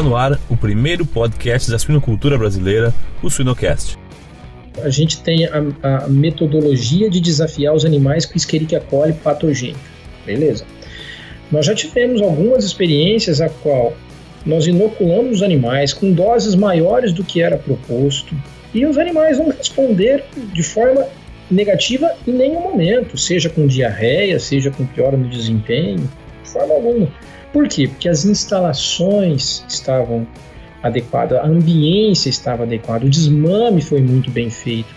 Está no ar o primeiro podcast da suinocultura brasileira, o Suinocast. A gente tem a, a metodologia de desafiar os animais com Escherichia coli patogênica, beleza? Nós já tivemos algumas experiências a qual nós inoculamos os animais com doses maiores do que era proposto e os animais não responderam de forma negativa em nenhum momento, seja com diarreia, seja com piora no desempenho, de forma alguma. Por quê? Porque as instalações estavam adequadas, a ambiência estava adequada, o desmame foi muito bem feito.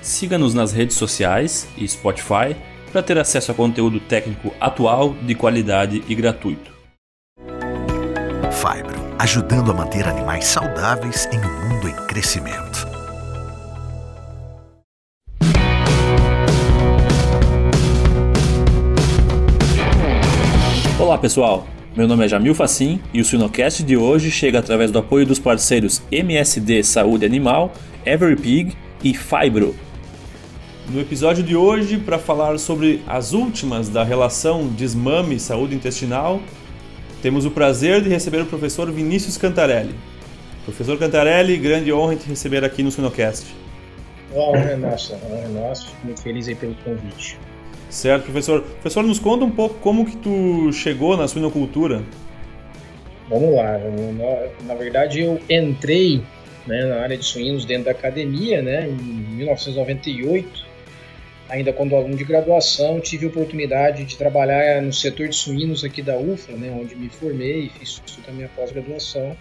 Siga-nos nas redes sociais e Spotify para ter acesso a conteúdo técnico atual, de qualidade e gratuito. Fibro, ajudando a manter animais saudáveis em um mundo em crescimento. Olá pessoal, meu nome é Jamil Facim e o Sinocast de hoje chega através do apoio dos parceiros MSD Saúde Animal, Everypig e Fibro. No episódio de hoje, para falar sobre as últimas da relação desmame e saúde intestinal, temos o prazer de receber o professor Vinícius Cantarelli. Professor Cantarelli, grande honra te receber aqui no Sinocast. A é nossa, honra é nossa. Muito feliz aí pelo convite. Certo, professor. Professor, nos conta um pouco como que tu chegou na suinocultura. Vamos lá. Na, verdade, eu entrei né, na área de suínos dentro da academia, né, em 1998. Ainda quando aluno de graduação, tive a oportunidade de trabalhar no setor de suínos aqui da UFLA, né, onde me formei e fiz a minha pós-graduação.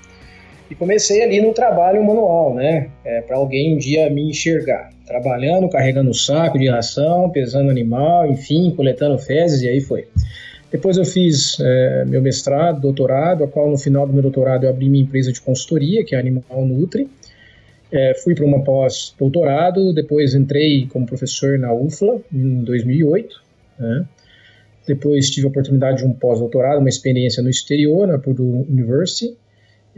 E comecei ali no trabalho manual, né? É, para alguém um dia me enxergar. Trabalhando, carregando saco de ração, pesando animal, enfim, coletando fezes, e aí foi. Depois eu fiz é, meu mestrado, doutorado, a qual no final do meu doutorado eu abri minha empresa de consultoria, que é Animal Nutri. É, fui para uma pós-doutorado, depois entrei como professor na UFLA em 2008. Né? Depois tive a oportunidade de um pós-doutorado, uma experiência no exterior, na Purdue University.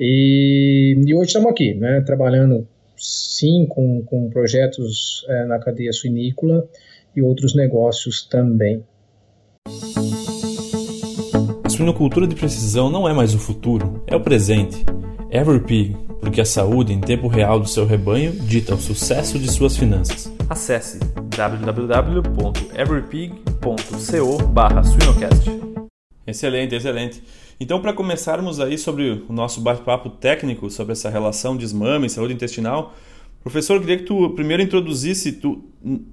E, e hoje estamos aqui, né, trabalhando sim com, com projetos é, na cadeia suinícola e outros negócios também. A suinocultura de precisão não é mais o futuro, é o presente. Everpig, porque a saúde em tempo real do seu rebanho dita o sucesso de suas finanças. Acesse www.everpig.co/suinocast. Excelente, excelente. Então, para começarmos aí sobre o nosso bate-papo técnico sobre essa relação desmame e saúde intestinal, professor, queria que tu primeiro introduzisse tu,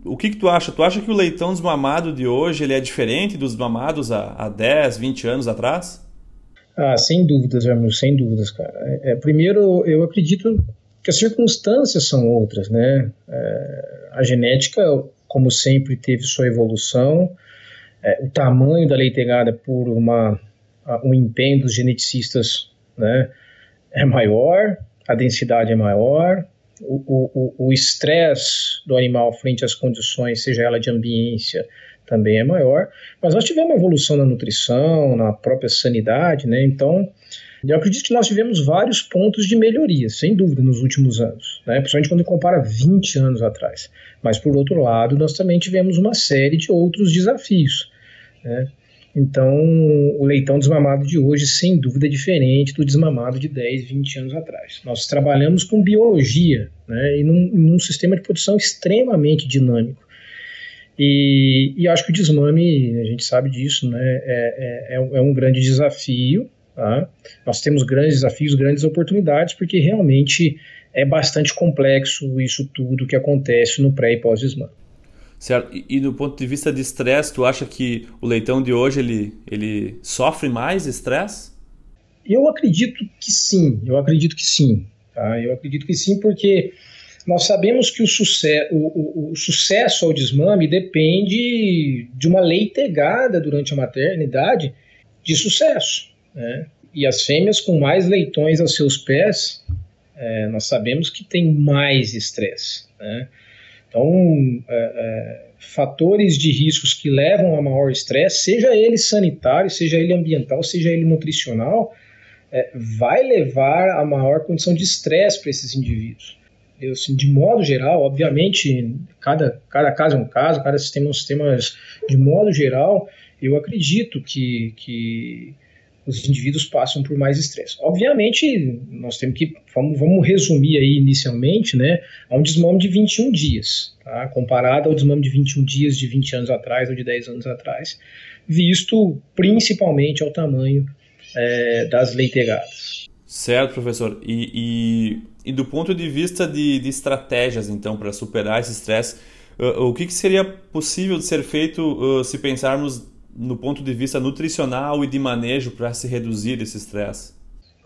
o que, que tu acha. Tu acha que o leitão desmamado de hoje ele é diferente dos mamados há, há 10, 20 anos atrás? Ah, sem dúvidas, Jamil, sem dúvidas, cara. É, é, primeiro, eu acredito que as circunstâncias são outras, né? É, a genética, como sempre, teve sua evolução. É, o tamanho da leitegada por uma o empenho dos geneticistas né, é maior, a densidade é maior, o estresse do animal frente às condições, seja ela de ambiência, também é maior. Mas nós tivemos uma evolução na nutrição, na própria sanidade, né? Então, eu acredito que nós tivemos vários pontos de melhoria, sem dúvida, nos últimos anos, né? principalmente quando compara 20 anos atrás. Mas, por outro lado, nós também tivemos uma série de outros desafios. Né? Então, o leitão desmamado de hoje, sem dúvida, é diferente do desmamado de 10, 20 anos atrás. Nós trabalhamos com biologia né, e num, num sistema de produção extremamente dinâmico. E, e, acho que o desmame, a gente sabe disso, né, é, é, é um grande desafio. Tá? Nós temos grandes desafios, grandes oportunidades, porque realmente é bastante complexo isso tudo que acontece no pré e pós-desmame. Certo. E, e, do ponto de vista de estresse, tu acha que o leitão de hoje ele, ele sofre mais estresse? Eu acredito que sim. Eu acredito que sim. Tá? Eu acredito que sim, porque nós sabemos que o, sucesso, o, o, o sucesso ao desmame depende de uma leitegada durante a maternidade de sucesso. Né? E as fêmeas com mais leitões aos seus pés, é, nós sabemos que tem mais estresse. Né? Então, é, é, fatores de riscos que levam a maior estresse, seja ele sanitário, seja ele ambiental, seja ele nutricional, é, vai levar a maior condição de estresse para esses indivíduos. Eu, assim, de modo geral, obviamente, cada, cada caso é um caso, cada sistema é um sistema, de modo geral, eu acredito que, que os indivíduos passam por mais estresse. Obviamente, nós temos que, vamos, vamos, resumir aí inicialmente, né, a um desmame de 21 dias, tá, comparado ao desmame de 21 dias de 20 anos atrás ou de 10 anos atrás, visto principalmente ao tamanho é, das leitegadas. Certo, professor. E, e, e, do ponto de vista de, de estratégias, então, para superar esse estresse, uh, o que, que, seria possível de ser feito uh, se pensarmos no ponto de vista nutricional e de manejo para se reduzir esse estresse?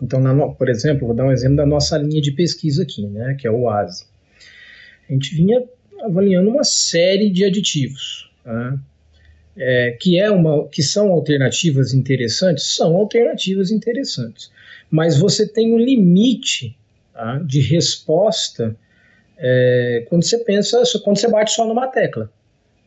Então, na, por exemplo, vou dar um exemplo da nossa linha de pesquisa aqui, né, que é o ASE. A gente vinha avaliando uma série de aditivos, tá? é, que, é uma, que são alternativas interessantes, são alternativas interessantes, mas você tem um limite tá, de resposta é, quando você pensa, quando você bate só numa tecla.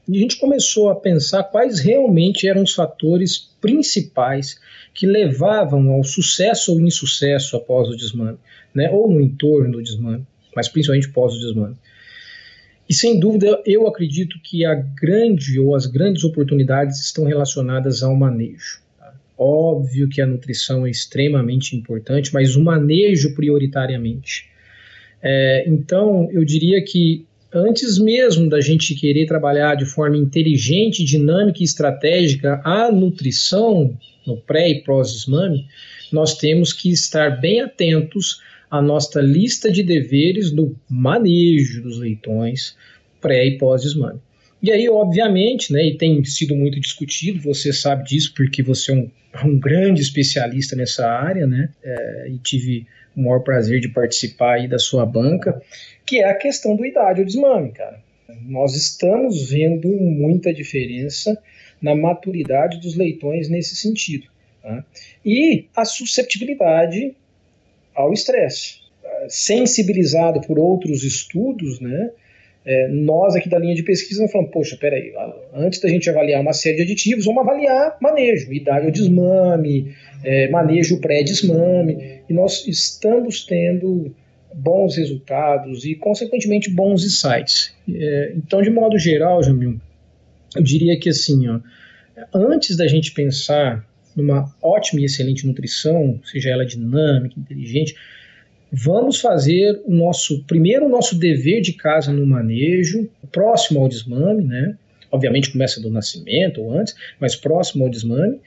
E a gente começou a pensar quais realmente eram os fatores principais que levavam ao sucesso ou insucesso após o desmame, né? ou no entorno do desmame, mas principalmente pós o desmame. E sem dúvida, eu acredito que a grande ou as grandes oportunidades estão relacionadas ao manejo. Tá? Óbvio que a nutrição é extremamente importante, mas o manejo prioritariamente. É, então, eu diria que antes mesmo da gente querer trabalhar de forma inteligente, dinâmica e estratégica a nutrição no pré e pós-desmame, nós temos que estar bem atentos à nossa lista de deveres do manejo dos leitões pré e pós-desmame. E aí, obviamente, né, e tem sido muito discutido, você sabe disso porque você é um, um grande especialista nessa área, né, é, e tive o maior prazer de participar aí da sua banca, que é a questão do idade ou desmame, cara. Nós estamos vendo muita diferença na maturidade dos leitões nesse sentido. Tá? E a susceptibilidade ao estresse. Sensibilizado por outros estudos, né, é, nós aqui da linha de pesquisa não falamos, poxa, peraí, antes da gente avaliar uma série de aditivos, vamos avaliar manejo, idade ao desmame, é, manejo pré-desmame, e nós estamos tendo bons resultados e, consequentemente, bons insights. É, então, de modo geral, Jamil, eu diria que assim, ó, antes da gente pensar numa ótima e excelente nutrição, seja ela dinâmica, inteligente, vamos fazer o nosso primeiro o nosso dever de casa no manejo, próximo ao desmame, né? Obviamente começa do nascimento ou antes, mas próximo ao desmame.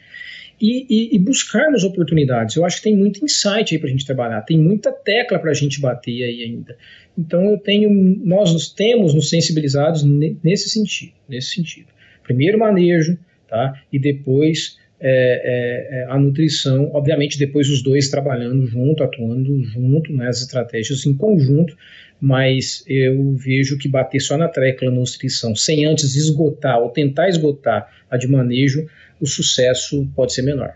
E, e, e, buscarmos oportunidades. Eu acho que tem muito insight aí para a gente trabalhar, tem muita tecla para a gente bater aí ainda. Então eu tenho, nós nos temos nos sensibilizados nesse sentido, nesse sentido. Primeiro manejo, tá? E depois é, é, é, a nutrição, obviamente depois os dois trabalhando junto, atuando junto, né, as estratégias em conjunto, mas eu vejo que bater só na tecla nutrição sem antes esgotar ou tentar esgotar a de manejo, o sucesso pode ser menor.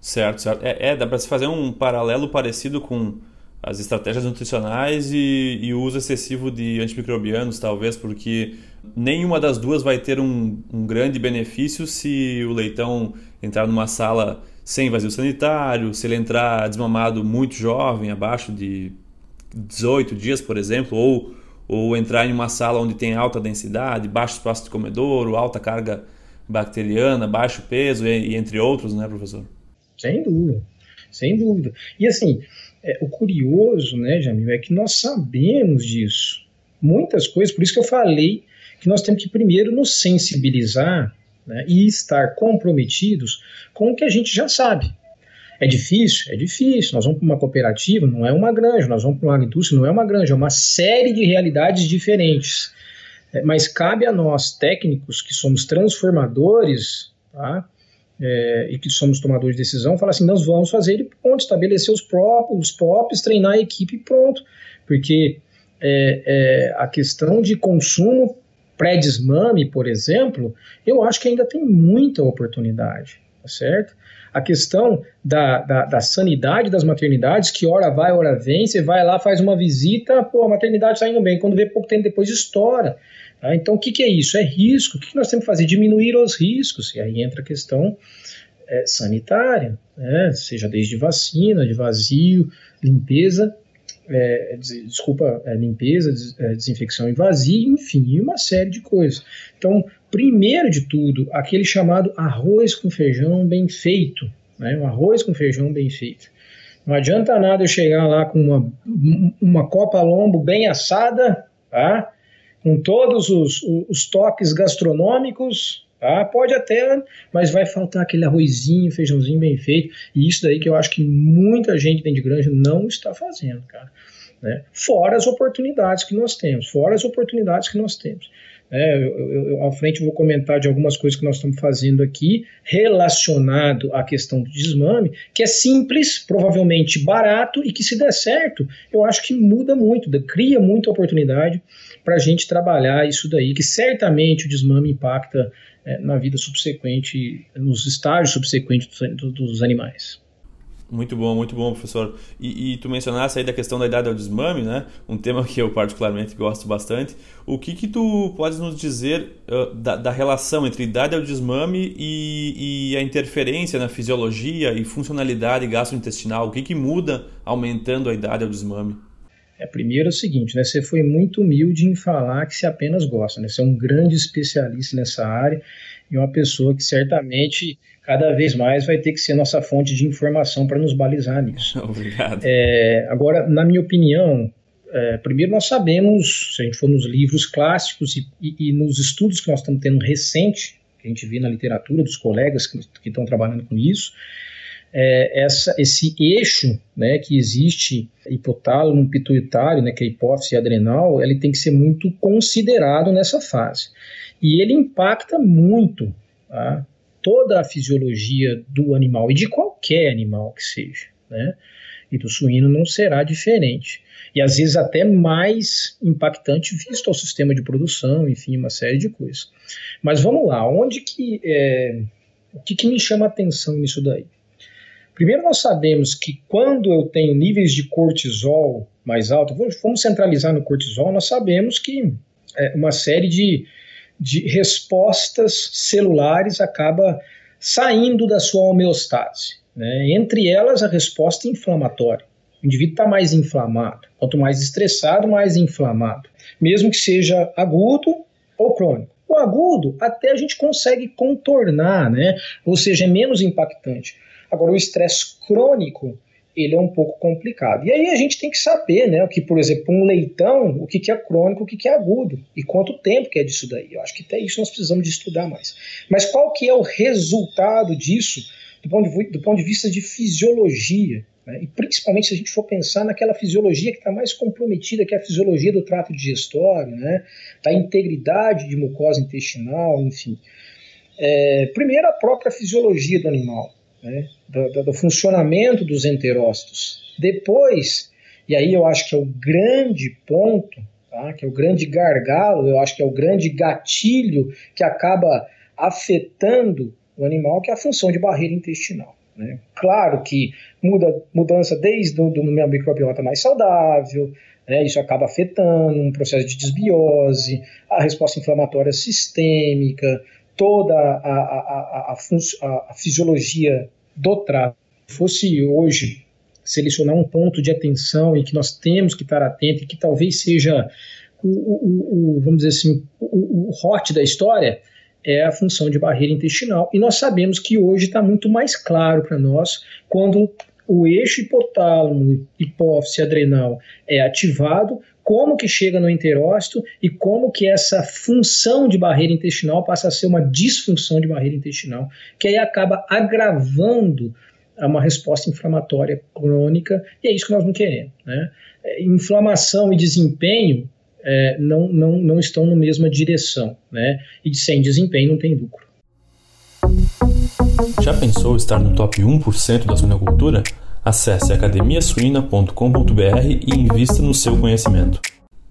Certo, certo. É, é dá para se fazer um paralelo parecido com as estratégias nutricionais e, e, o uso excessivo de antimicrobianos, talvez, porque nenhuma das duas vai ter um, um grande benefício se o leitão entrar numa sala sem vazio sanitário, se ele entrar desmamado muito jovem, abaixo de 18 dias, por exemplo, ou, ou entrar em uma sala onde tem alta densidade, baixo espaço de comedouro, alta carga bacteriana, baixo peso, e, e entre outros, né, professor? Sem dúvida, sem dúvida. E assim, é, o curioso, né, Jamil, é que nós sabemos disso. Muitas coisas, por isso que eu falei que nós temos que primeiro nos sensibilizar né, e estar comprometidos com o que a gente já sabe. É difícil? É difícil. Nós vamos para uma cooperativa, não é uma granja. Nós vamos para uma indústria, não é uma granja. É uma série de realidades diferentes. É, mas cabe a nós, técnicos, que somos transformadores, tá? É, e que somos tomadores de decisão, falar assim, nós vamos fazer ele pronto, estabelecer os próprios, os próprios, treinar a equipe pronto. Porque é, é, a questão de consumo pré-desmame, por exemplo, eu acho que ainda tem muita oportunidade, tá certo? A questão da, da, da, sanidade das maternidades, que hora vai, hora vem, você vai lá, faz uma visita, pô, a maternidade está indo bem, quando vê pouco tempo depois estoura. Tá? Então, o que, que, é isso? É risco. O que, que, nós temos que fazer? Diminuir os riscos. E aí entra a questão é, sanitária, né? seja desde vacina, de vazio, limpeza é, desculpa, é, limpeza, des, é, desinfecção vazio, enfim, uma série de coisas. Então, primeiro de tudo, aquele chamado arroz com feijão bem feito, né? um arroz com feijão bem feito. Não adianta nada eu chegar lá com uma, uma copa lombo bem assada, tá? com todos os, os toques gastronômicos, tá? pode até, mas vai faltar aquele arrozinho, feijãozinho bem feito, e isso daí que eu acho que muita gente dentro de granja não está fazendo, cara. Né? Fora as oportunidades que nós temos, fora as oportunidades que nós temos. É, eu, eu, à frente vou comentar de algumas coisas que nós estamos fazendo aqui relacionado à questão do desmame, que é simples, provavelmente barato e que se der certo, eu acho que muda muito, cria muita oportunidade para a gente trabalhar isso daí, que certamente o desmame impacta é, na vida subsequente, nos estágios subsequentes dos, dos animais. Muito bom, muito bom, professor. E, e, tu mencionaste aí da questão da idade ao desmame, né? Um tema que eu particularmente gosto bastante. O que que tu podes nos dizer uh, da, da, relação entre idade ao desmame e, e, a interferência na fisiologia e funcionalidade gastrointestinal? O que que muda aumentando a idade ao desmame? É, primeiro é o seguinte, né? Você foi muito humilde em falar que você apenas gosta, né? Você é um grande especialista nessa área e uma pessoa que certamente cada vez mais vai ter que ser nossa fonte de informação para nos balizar nisso. Obrigado. É, agora, na minha opinião, é, primeiro nós sabemos, se a gente for nos livros clássicos e, e, e, nos estudos que nós estamos tendo recente, que a gente vê na literatura dos colegas que, que estão trabalhando com isso, é, essa, esse eixo né, que existe hipotálamo, pituitário, né, que é a hipófise adrenal, ele tem que ser muito considerado nessa fase. E ele impacta muito tá, toda a fisiologia do animal e de qualquer animal que seja, né? E do suíno não será diferente. E às vezes até mais impactante visto ao sistema de produção, enfim, uma série de coisas. Mas vamos lá, onde que é, o que, que me chama a atenção nisso daí? Primeiro nós sabemos que quando eu tenho níveis de cortisol mais altos, vamos centralizar no cortisol, nós sabemos que é, uma série de de respostas celulares acaba saindo da sua homeostase. Né? Entre elas, a resposta inflamatória. O indivíduo está mais inflamado. Quanto mais estressado, mais inflamado. Mesmo que seja agudo ou crônico. O agudo até a gente consegue contornar, né? ou seja, é menos impactante. Agora, o estresse crônico ele é um pouco complicado. E aí a gente tem que saber, né, o que, por exemplo, um leitão, o que, que é crônico, o que, que é agudo, e quanto tempo que é disso daí. Eu acho que até isso nós precisamos de estudar mais. Mas qual que é o resultado disso do ponto de, do ponto de vista de fisiologia? Né? E principalmente se a gente for pensar naquela fisiologia que está mais comprometida, que é a fisiologia do trato digestório, né, da integridade de mucosa intestinal, enfim. É, primeiro, a própria fisiologia do animal né, do, do, funcionamento dos enterócitos. Depois, e aí eu acho que é o grande ponto, tá, que é o grande gargalo, eu acho que é o grande gatilho que acaba afetando o animal, que é a função de barreira intestinal. Né? Claro que muda, mudança desde o meu microbiota mais saudável, né, isso acaba afetando um processo de desbiose, a resposta inflamatória sistêmica, toda a, a, a, a, fisiologia do. Se fosse hoje selecionar um ponto de atenção e que nós temos que estar atento e que talvez seja o, o, o vamos dizer assim, o, o hot da história, é a função de barreira intestinal. E nós sabemos que hoje está muito mais claro para nós quando o eixo hipotálamo, hipófise adrenal é ativado, como que chega no enterócito e como que essa função de barreira intestinal passa a ser uma disfunção de barreira intestinal, que aí acaba agravando uma resposta inflamatória crônica, e é isso que nós não queremos. Né? Inflamação e desempenho é, não, não, não estão na mesma direção, né? e sem desempenho não tem lucro. Já pensou estar no top 1% da suinocultura? Acesse academiasuina.com.br e invista no seu conhecimento.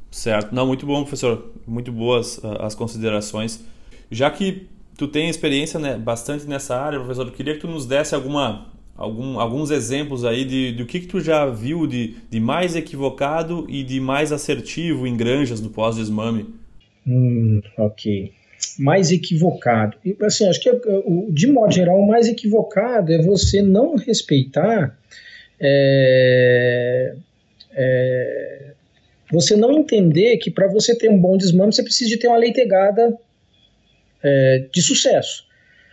Certo. Não, muito bom, professor. Muito boas uh, as considerações. Já que tu tem experiência né, bastante nessa área, professor, eu queria que tu nos desse alguma, algum, alguns exemplos aí de, do que, que tu já viu de, de mais equivocado e de mais assertivo em granjas do pós-desmame. Hum, ok mais equivocado. Assim, acho que de modo geral o mais equivocado é você não respeitar é, é, você não entender que para você ter um bom desmame você precisa de ter uma leitegada é, de sucesso.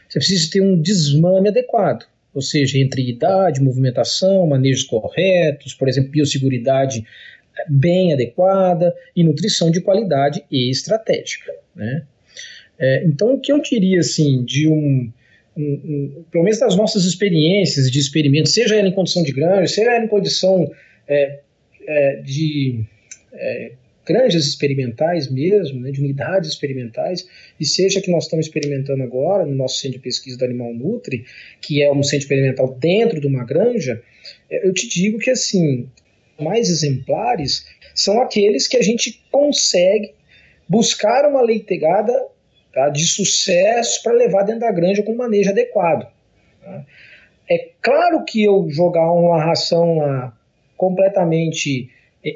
Você precisa ter um desmame adequado. ou seja, entre idade, movimentação, manejos corretos, por exemplo, biosseguridade é, bem adequada e nutrição de qualidade e estratégica. Né? É, então, o que eu diria assim de um, um, um, pelo menos das nossas experiências de experimento, seja ela em condição de granja, seja ela em condição é, é, de é, granjas experimentais mesmo, né, de unidades experimentais, e seja que nós estamos experimentando agora no nosso centro de pesquisa do Animal Nutri, que é um centro experimental dentro de uma granja, é, eu te digo que assim, mais exemplares são aqueles que a gente consegue buscar uma leitegada tá, de sucesso para levar dentro da granja com manejo adequado. Tá? É claro que eu jogar uma ração lá completamente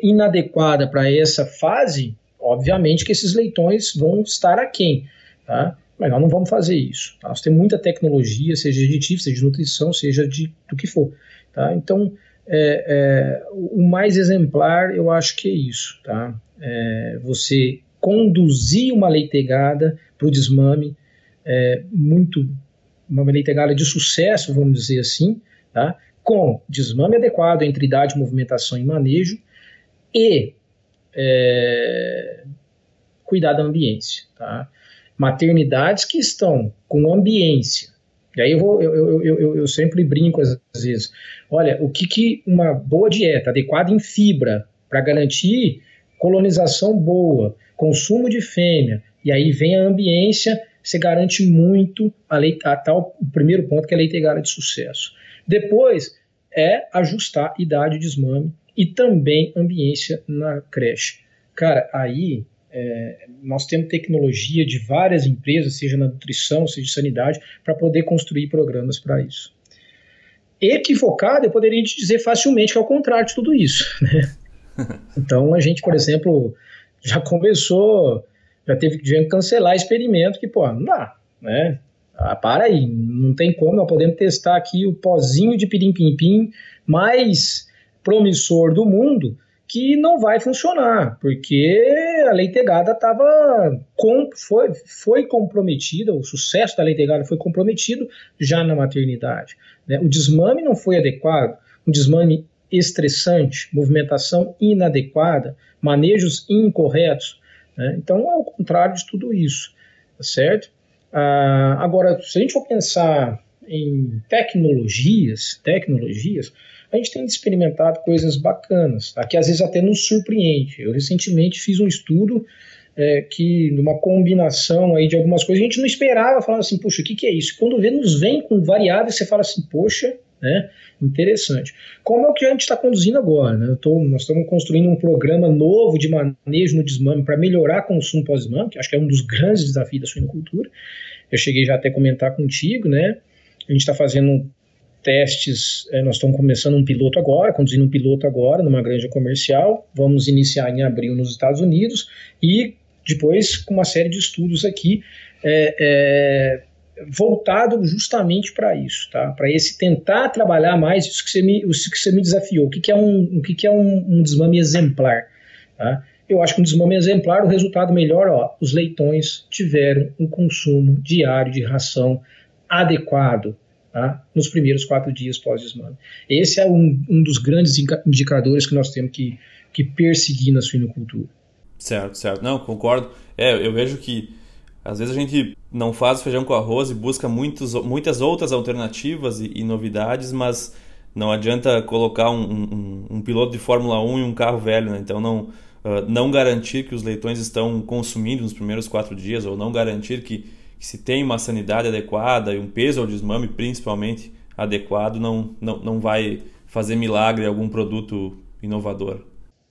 inadequada para essa fase, obviamente que esses leitões vão estar aquém, tá? Mas nós não vamos fazer isso. Tá? Nós temos muita tecnologia, seja de aditivo, seja de nutrição, seja de do que for, tá? Então, é, é, o mais exemplar, eu acho que é isso, tá? É, você conduzir uma leitegada para o desmame, é, muito uma leitegada de sucesso, vamos dizer assim, tá? com desmame adequado entre idade, movimentação e manejo, e é, cuidar da ambiência. Tá? Maternidades que estão com ambiência. E aí eu, vou, eu, eu, eu, eu sempre brinco às vezes. Olha, o que, que uma boa dieta adequada em fibra para garantir colonização boa, consumo de fêmea, e aí vem a ambiência, você garante muito a, lei, a tal o primeiro ponto que é a leitegada de sucesso. Depois é ajustar idade de desmame e também ambiência na creche. Cara, aí é, nós temos tecnologia de várias empresas, seja na nutrição, seja de sanidade, para poder construir programas para isso. Equivocado, eu poderia te dizer facilmente que é o contrário de tudo isso. Né? Então, a gente, por exemplo, já começou, já teve que cancelar experimento que, pô, não dá, né? Ah, para aí, não tem como, nós podemos testar aqui o pozinho de pirim-pim-pim mais promissor do mundo que não vai funcionar, porque a leitegada estava foi, foi comprometida, o sucesso da leitegada foi comprometido já na maternidade. Né? O desmame não foi adequado, um desmame estressante, movimentação inadequada, manejos incorretos. Né? Então, é o contrário de tudo isso, tá certo? Ah, agora, se a gente for pensar em tecnologias, tecnologias, a gente tem experimentado coisas bacanas, tá? que às vezes até nos surpreende. Eu recentemente fiz um estudo é, que, numa combinação aí de algumas coisas, a gente não esperava, falando assim, poxa, o que, que é isso? Quando vê, nos vem com variáveis, você fala assim, poxa, né? Interessante. Como é o que a gente está conduzindo agora? Né? Tô, nós estamos construindo um programa novo de manejo no desmame para melhorar consumo pós-desmame, que acho que é um dos grandes desafios da suinocultura. Eu cheguei já até a comentar contigo, né? A gente está fazendo testes, é, nós estamos começando um piloto agora, conduzindo um piloto agora numa granja comercial, vamos iniciar em abril nos Estados Unidos e depois com uma série de estudos aqui é, é, voltado justamente para isso, tá? Para esse tentar trabalhar mais isso que você me, isso que você me desafiou. O que, que é um, o que, que é um, um desmame exemplar, tá? Eu acho que um desmame exemplar, o resultado melhor, ó, os leitões tiveram um consumo diário de ração adequado, tá? nos primeiros quatro dias pós-desmame. Esse é um, um dos grandes indicadores que nós temos que, que perseguir na suinocultura. Certo, certo. Não, concordo. É, eu vejo que às vezes a gente não faz feijão com arroz e busca muitos, muitas outras alternativas e, e novidades, mas não adianta colocar um, um, um, piloto de Fórmula 1 em um carro velho, né? Então não, uh, não garantir que os leitões estão consumindo nos primeiros quatro dias, ou não garantir que que se tem uma sanidade adequada e um peso ao desmame principalmente adequado, não, não, não vai fazer milagre algum produto inovador.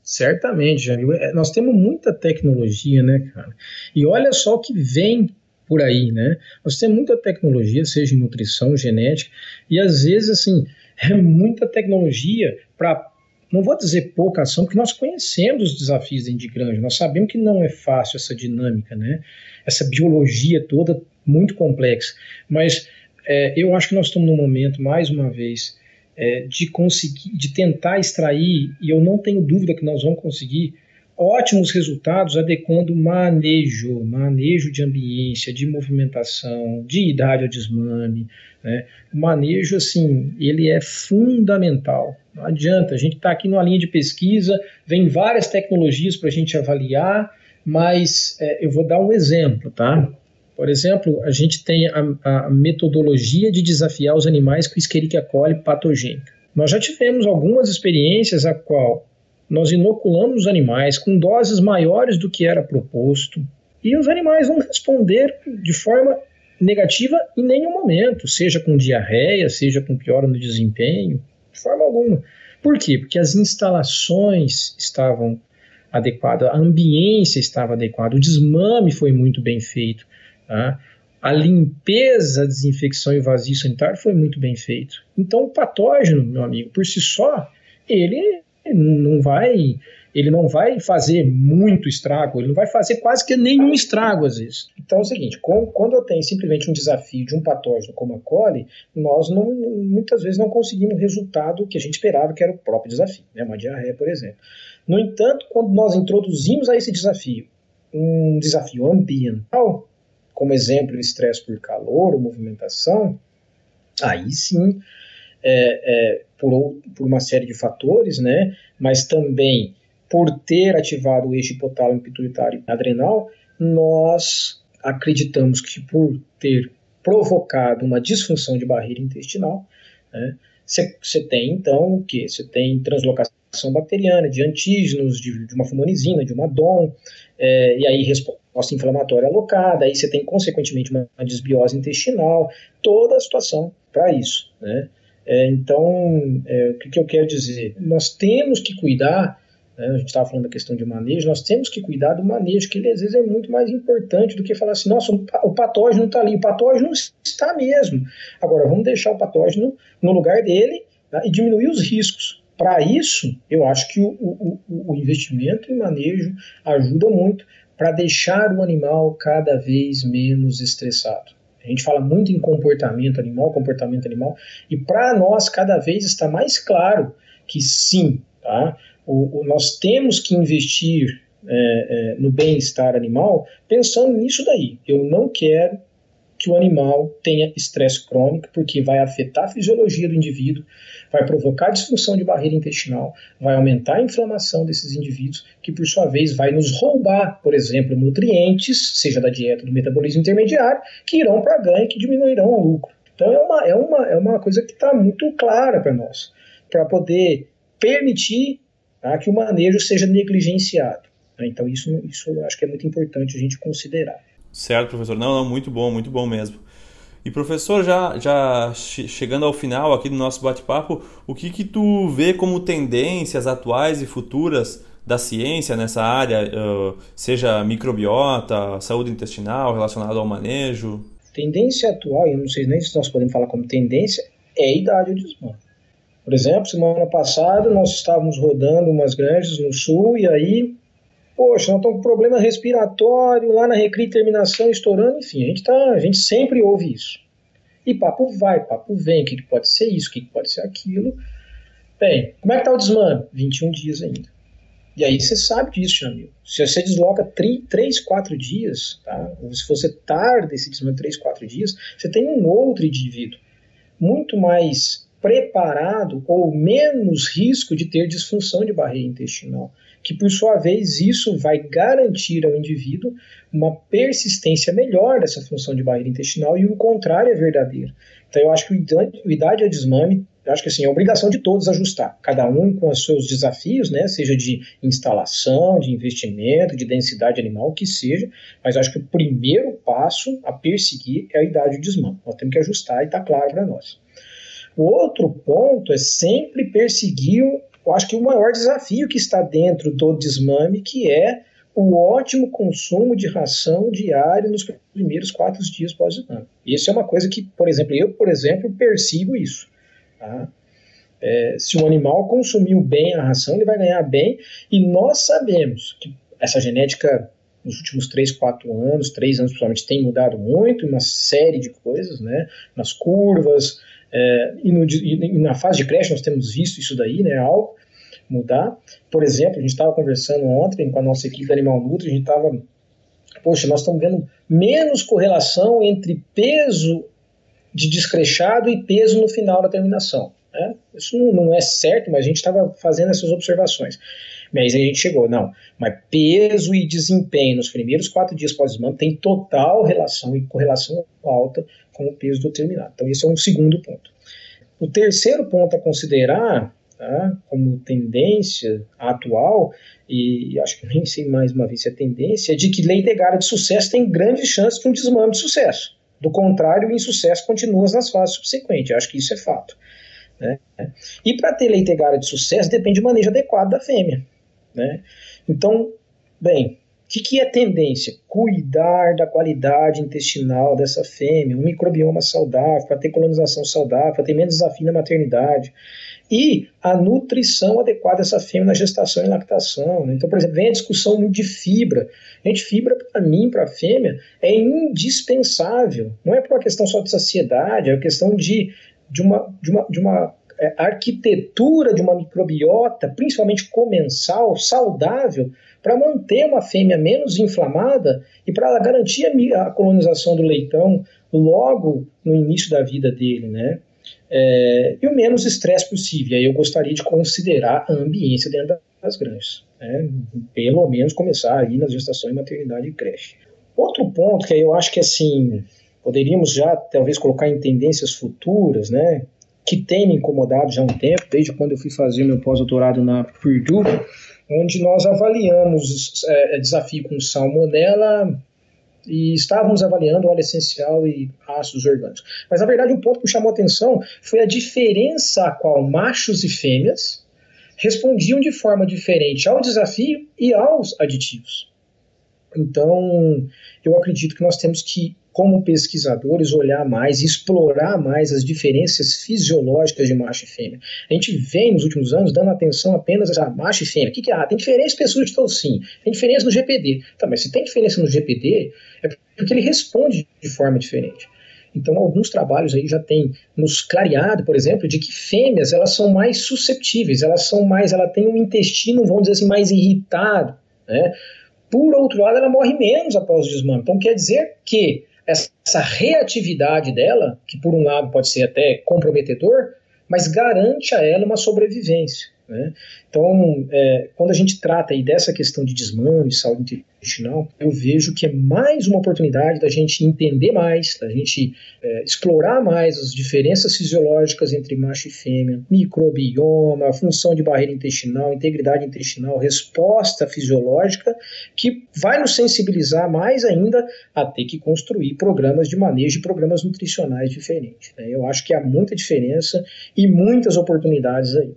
Certamente, Jamil. É, nós temos muita tecnologia, né, cara? E olha só o que vem por aí, né? Nós temos muita tecnologia, seja em nutrição, genética, e às vezes, assim, é muita tecnologia para não vou dizer pouca ação, porque nós conhecemos os desafios de granja, nós sabemos que não é fácil essa dinâmica, né? essa biologia toda muito complexa. Mas é, eu acho que nós estamos num momento, mais uma vez, é, de conseguir, de tentar extrair, e eu não tenho dúvida que nós vamos conseguir, ótimos resultados adequando manejo, manejo de ambiência, de movimentação, de idade ao desmame. Né? O manejo, assim, ele é fundamental. Não adianta, a gente está aqui numa linha de pesquisa, vem várias tecnologias para a gente avaliar, mas é, eu vou dar um exemplo, tá? Por exemplo, a gente tem a, a metodologia de desafiar os animais com Escherichia coli patogênica. Nós já tivemos algumas experiências a qual nós inoculamos os animais com doses maiores do que era proposto e os animais vão responder de forma negativa em nenhum momento, seja com diarreia, seja com piora no desempenho, de forma alguma. Por quê? Porque as instalações estavam adequadas, a ambiência estava adequada, o desmame foi muito bem feito. Tá? A limpeza, a desinfecção e vazio sanitário foi muito bem feito. Então, o patógeno, meu amigo, por si só, ele não vai ele não vai fazer muito estrago, ele não vai fazer quase que nenhum estrago às vezes. Então é o seguinte, quando eu tenho simplesmente um desafio de um patógeno como a coli, nós não, muitas vezes não conseguimos o resultado que a gente esperava, que era o próprio desafio, né? uma diarreia, por exemplo. No entanto, quando nós introduzimos a esse desafio um desafio ambiental, como exemplo, o estresse por calor ou movimentação, aí sim, é, é, por, por uma série de fatores, né, mas também por ter ativado o eixo hipotálamo pituitário adrenal, nós acreditamos que por ter provocado uma disfunção de barreira intestinal, você né, tem então o que? Você tem translocação bacteriana de antígenos, de, de uma fumonizina, de uma DOM, é, e aí resposta inflamatória alocada, aí você tem consequentemente uma, uma desbiose intestinal, toda a situação para isso. Né? É, então, é, o que, que, eu quero dizer? Nós temos que cuidar, né, a gente estava falando da questão de manejo, nós temos que cuidar do manejo, que ele às vezes é muito mais importante do que falar assim, nossa, o patógeno está ali, o patógeno está mesmo. Agora, vamos deixar o patógeno no lugar dele né, e diminuir os riscos. Para isso, eu acho que o, o, o investimento em manejo ajuda muito para deixar o animal cada vez menos estressado. A gente fala muito em comportamento animal, comportamento animal, e para nós cada vez está mais claro que sim, tá? O, o nós temos que investir é, é, no bem-estar animal pensando nisso daí. Eu não quero que o animal tenha estresse crônico, porque vai afetar a fisiologia do indivíduo, vai provocar disfunção de barreira intestinal, vai aumentar a inflamação desses indivíduos, que por sua vez vai nos roubar, por exemplo, nutrientes, seja da dieta do metabolismo intermediário, que irão para ganho, que diminuirão o lucro. Então é uma, é uma, é uma coisa que está muito clara para nós, para poder permitir tá, que o manejo seja negligenciado. Então isso, isso eu acho que é muito importante a gente considerar. Certo, professor. Não, não, muito bom, muito bom mesmo. E professor, já, já chegando ao final aqui do nosso bate-papo, o que que tu vê como tendências atuais e futuras da ciência nessa área, seja microbiota, saúde intestinal, relacionado ao manejo? Tendência atual, eu não sei nem se nós podemos falar como tendência, é a idade do desmame. Por exemplo, semana passada nós estávamos rodando umas granjas no sul e aí poxa, nós estamos com problema respiratório, lá na recria terminação estourando, enfim, a gente, tá, a gente sempre ouve isso. E papo vai, papo vem, o que, pode ser isso, o que, pode ser aquilo. Bem, como é que tá o desmame? 21 dias ainda. E aí você sabe disso, Jamil. Se você desloca 3, 4 dias, tá? ou se você tarda esse desmame 3, 4 dias, você tem um outro indivíduo muito mais preparado ou menos risco de ter disfunção de barreira intestinal que por sua vez isso vai garantir ao indivíduo uma persistência melhor dessa função de barreira intestinal e o contrário é verdadeiro. Então eu acho que o idade ao desmame, eu acho que assim, é obrigação de todos ajustar, cada um com os seus desafios, né, seja de instalação, de investimento, de densidade animal, o que seja, mas acho que o primeiro passo a perseguir é a idade do desmame. Nós temos que ajustar e está claro para nós. O outro ponto é sempre perseguir eu acho que o maior desafio que está dentro do desmame, que é o ótimo consumo de ração diário nos primeiros quatro dias pós-desmame. Isso é uma coisa que, por exemplo, eu, por exemplo, persigo isso. Tá? É, se um animal consumiu bem a ração, ele vai ganhar bem, e nós sabemos que essa genética nos últimos 3, 4 anos, 3 anos principalmente, tem mudado muito, uma série de coisas, né, nas curvas, é, e, no, e, na fase de creche nós temos visto isso daí, né, algo, mudar. Por exemplo, a gente estava conversando ontem com a nossa equipe da Animal Nutri, a gente estava, poxa, nós estamos vendo menos correlação entre peso de descrechado e peso no final da terminação. Né? Isso não, é certo, mas a gente estava fazendo essas observações. Mas aí a gente chegou, não, mas peso e desempenho nos primeiros quatro dias pós-desmame tem total relação e correlação alta com o peso do terminado. Então esse é um segundo ponto. O terceiro ponto a considerar tá, como tendência atual, e acho que nem sei mais uma vez se é tendência, é de que lei legada de sucesso tem grandes chances de um desmame de sucesso. Do contrário, o insucesso continua nas fases subsequentes. Acho que isso é fato. Né? E para ter leite de sucesso depende do manejo adequado da fêmea. Né? Então, bem, o que, que é tendência? Cuidar da qualidade intestinal dessa fêmea, um microbioma saudável, para ter colonização saudável, para ter menos desafio na maternidade. E a nutrição adequada dessa fêmea na gestação e lactação. Né? Então, por exemplo, vem a discussão de fibra. Gente, fibra para mim, para a fêmea, é indispensável. Não é por uma questão só de saciedade, é uma questão de, de uma, de uma, de uma é, arquitetura de uma microbiota, principalmente comensal, saudável, para manter uma fêmea menos inflamada e para garantir a, colonização do leitão logo no início da vida dele, né? É, e o menos estresse possível. Aí eu gostaria de considerar a ambiência dentro das granjas. Né? Pelo menos começar aí nas gestações, maternidade e creche. Outro ponto que eu acho que assim poderíamos já talvez colocar em tendências futuras, né? que tem me incomodado já há um tempo, desde quando eu fui fazer meu pós-doutorado na Purdue, onde nós avaliamos é, desafio com salmonela e estávamos avaliando óleo essencial e ácidos orgânicos. Mas, na verdade, um ponto que chamou atenção foi a diferença a qual machos e fêmeas respondiam de forma diferente ao desafio e aos aditivos. Então, eu acredito que nós temos que como pesquisadores, olhar mais, explorar mais as diferenças fisiológicas de macho e fêmea. A gente vem nos últimos anos dando atenção apenas a macho e fêmea. O que, que é? Ah, tem diferença pessoas de sim, tem diferença no GPD. Tá, mas se tem diferença no GPD, é porque ele responde de forma diferente. Então, alguns trabalhos aí já têm nos clareado, por exemplo, de que fêmeas elas são mais susceptíveis, elas são mais, ela tem um intestino, vamos dizer assim, mais irritado, né? Por outro lado, ela morre menos após o desmame. Então, quer dizer que essa reatividade dela, que por um lado pode ser até comprometedor, mas garante a ela uma sobrevivência. Né? Então, é, quando a gente trata aí dessa questão de desmame, saúde intestinal, eu vejo que é mais uma oportunidade da gente entender mais, da gente é, explorar mais as diferenças fisiológicas entre macho e fêmea, microbioma, função de barreira intestinal, integridade intestinal, resposta fisiológica, que vai nos sensibilizar mais ainda a ter que construir programas de manejo e programas nutricionais diferentes. Né? Eu acho que há muita diferença e muitas oportunidades aí.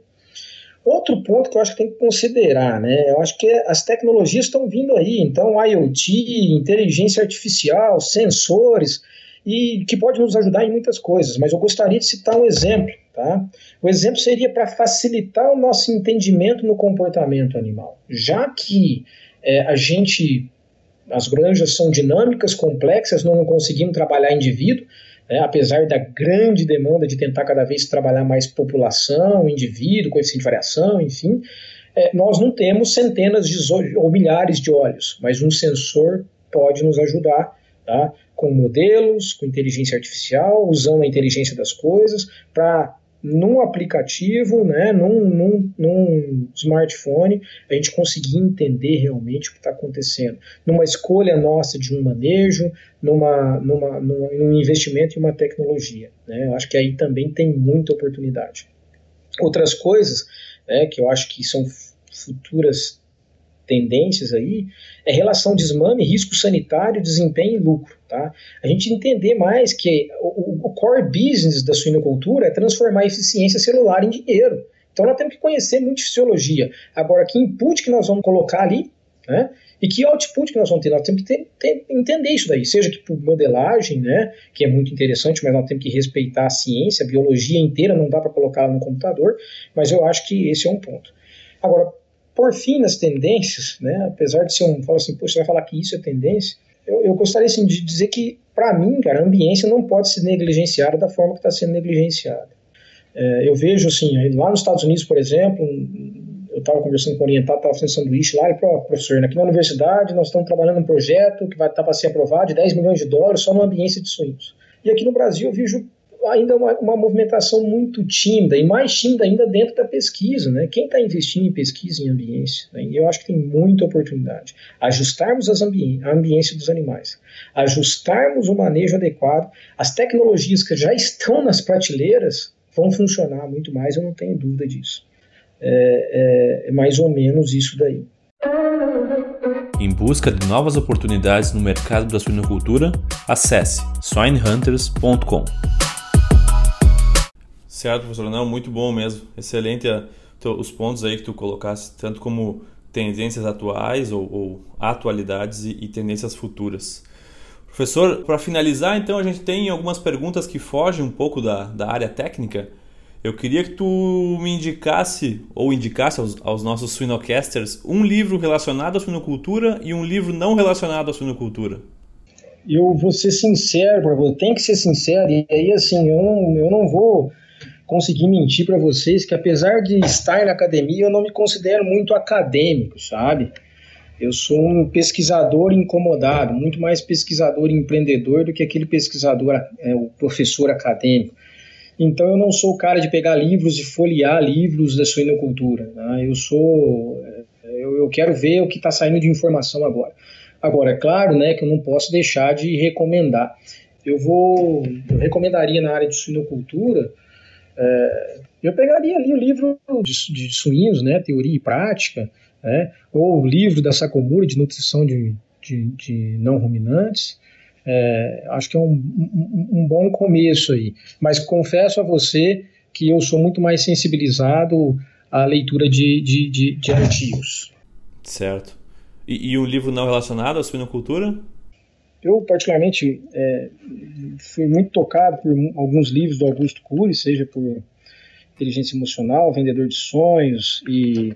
Outro ponto que eu acho que tem que considerar, né? Eu acho que as tecnologias estão vindo aí, então IoT, inteligência artificial, sensores, e que pode nos ajudar em muitas coisas, mas eu gostaria de citar um exemplo, tá? O exemplo seria para facilitar o nosso entendimento no comportamento animal, já que é, a gente, as granjas são dinâmicas, complexas, não conseguimos trabalhar indivíduo, né, apesar da grande demanda de tentar cada vez trabalhar mais população, indivíduo, coeficiente de variação, enfim, é, nós não temos centenas de, ou milhares de olhos, mas um sensor pode nos ajudar tá, com modelos, com inteligência artificial, usando a inteligência das coisas para num aplicativo, né, num, num, num, smartphone, a gente conseguir entender realmente o que está acontecendo. Numa escolha nossa de um manejo, numa, numa, num investimento em uma tecnologia. Né, eu acho que aí também tem muita oportunidade. Outras coisas né, que eu acho que são futuras tendências aí é relação desmame, risco sanitário, desempenho e lucro. Tá? A gente entender mais que o, o core business da suinocultura é transformar a eficiência celular em dinheiro. Então nós temos que conhecer muito fisiologia. Agora, que input que nós vamos colocar ali, né? E que output que nós vamos ter? Nós temos que ter, ter, entender isso daí, seja que por modelagem, né, que é muito interessante, mas nós temos que respeitar a ciência, a biologia inteira, não dá para colocar no computador, mas eu acho que esse é um ponto. Agora, por fim, nas tendências, né, apesar de ser um, fala assim, você vai falar que isso é tendência, eu, eu gostaria assim, de dizer que, para mim, cara, a ambiência não pode ser negligenciada da forma que está sendo negligenciada. É, eu vejo, assim, lá nos Estados Unidos, por exemplo, eu estava conversando com o orientado, estava fazendo sanduíche lá, e falou, professor, aqui na universidade nós estamos trabalhando um projeto que vai estar tá para ser aprovado de 10 milhões de dólares só no ambiente de suínos. E aqui no Brasil eu vejo ainda uma, uma movimentação muito tímida, e mais tímida ainda dentro da pesquisa. Né? Quem está investindo em pesquisa em ambiência? Né? Eu acho que tem muita oportunidade. Ajustarmos as ambi a ambiência dos animais, ajustarmos o manejo adequado, as tecnologias que já estão nas prateleiras vão funcionar muito mais, eu não tenho dúvida disso. É, é, é mais ou menos isso daí. Em busca de novas oportunidades no mercado da suinocultura, acesse swinehunters.com. Certo, professor. Não, muito bom mesmo. Excelente a, os pontos aí que tu colocaste, tanto como tendências atuais ou, ou atualidades e, e, tendências futuras. Professor, para finalizar, então, a gente tem algumas perguntas que fogem um pouco da, da área técnica. Eu queria que tu me indicasse, ou indicasse aos, aos nossos suinocasters, um livro relacionado à suinocultura e um livro não relacionado à suinocultura. Eu vou ser sincero, tem que ser sincero, e aí assim, eu não, eu não vou conseguir mentir para vocês que apesar de estar na academia, eu não me considero muito acadêmico, sabe? Eu sou um pesquisador incomodado, muito mais pesquisador e empreendedor do que aquele pesquisador, é, o professor acadêmico. Então eu não sou o cara de pegar livros e folhear livros da suinocultura. Né? Eu sou, eu, eu quero ver o que está saindo de informação agora. Agora é claro, né, que eu não posso deixar de recomendar. Eu vou, eu recomendaria na área de suinocultura é, eu pegaria ali o livro de, de suínos, né, Teoria e Prática, né, ou o livro da Sakomura de Nutrição de, de, de Não Ruminantes. É, acho que é um, um, um, bom começo aí. Mas confesso a você que eu sou muito mais sensibilizado à leitura de, de, de, de artigos. Certo. E, e um livro não relacionado à suinocultura? Eu, particularmente, é, fui muito tocado por alguns livros do Augusto Cury, seja por Inteligência Emocional, Vendedor de Sonhos e,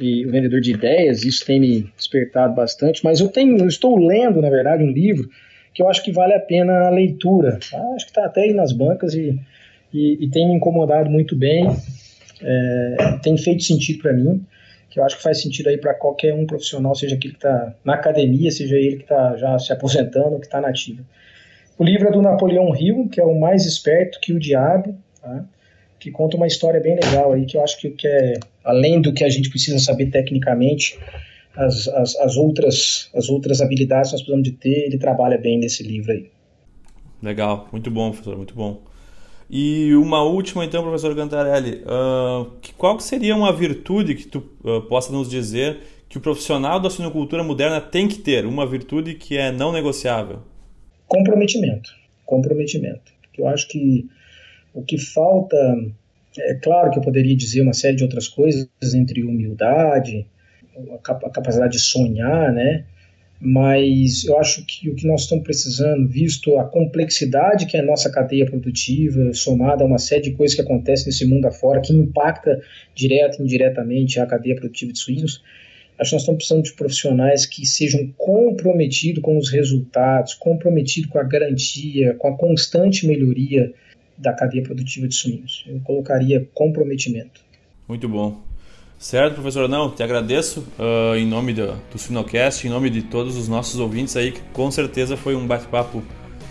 e O Vendedor de Ideias, isso tem me despertado bastante, mas eu, tenho, eu estou lendo, na verdade, um livro que eu acho que vale a pena a leitura. Acho que está até aí nas bancas e, e, e, tem me incomodado muito bem, é, tem feito sentido para mim que eu acho que faz sentido aí para qualquer um profissional, seja aquele que está na academia, seja ele que está já se aposentando, que está nativo. O livro é do Napoleão Hill, que é o mais esperto que o diabo, tá? que conta uma história bem legal aí, que eu acho que, que é, além do que a gente precisa saber tecnicamente, as, as, as, outras, as outras habilidades que nós precisamos de ter, ele trabalha bem nesse livro aí. Legal, muito bom, professor, muito bom. E uma última, então, professor Gantarelli, uh, qual seria uma virtude que tu uh, possa nos dizer que o profissional da suinocultura moderna tem que ter, uma virtude que é não negociável? Comprometimento. Comprometimento. Eu acho que o que falta, é claro que eu poderia dizer uma série de outras coisas, entre humildade, a capacidade de sonhar, né? Mas eu acho que o que nós estamos precisando, visto a complexidade que é a nossa cadeia produtiva, somada a uma série de coisas que acontecem nesse mundo afora, que impacta direto e indiretamente a cadeia produtiva de suínos, acho que nós estamos precisando de profissionais que sejam comprometidos com os resultados, comprometidos com a garantia, com a constante melhoria da cadeia produtiva de suínos. Eu colocaria comprometimento. Muito bom. Certo, professor? Não, te agradeço uh, em nome do, do Sinocast, em nome de todos os nossos ouvintes aí, que com certeza foi um bate-papo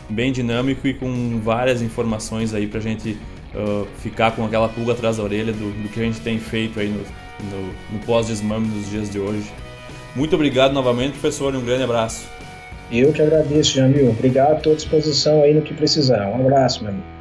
bem dinâmico e com várias informações aí pra gente uh, ficar com aquela pulga atrás da orelha do, do que a gente tem feito aí no, no, no pós-desmame nos dias de hoje. Muito obrigado novamente, professor, e um grande abraço. Eu que agradeço, Jamil. Obrigado, estou à disposição aí no que precisar. Um abraço, meu amigo.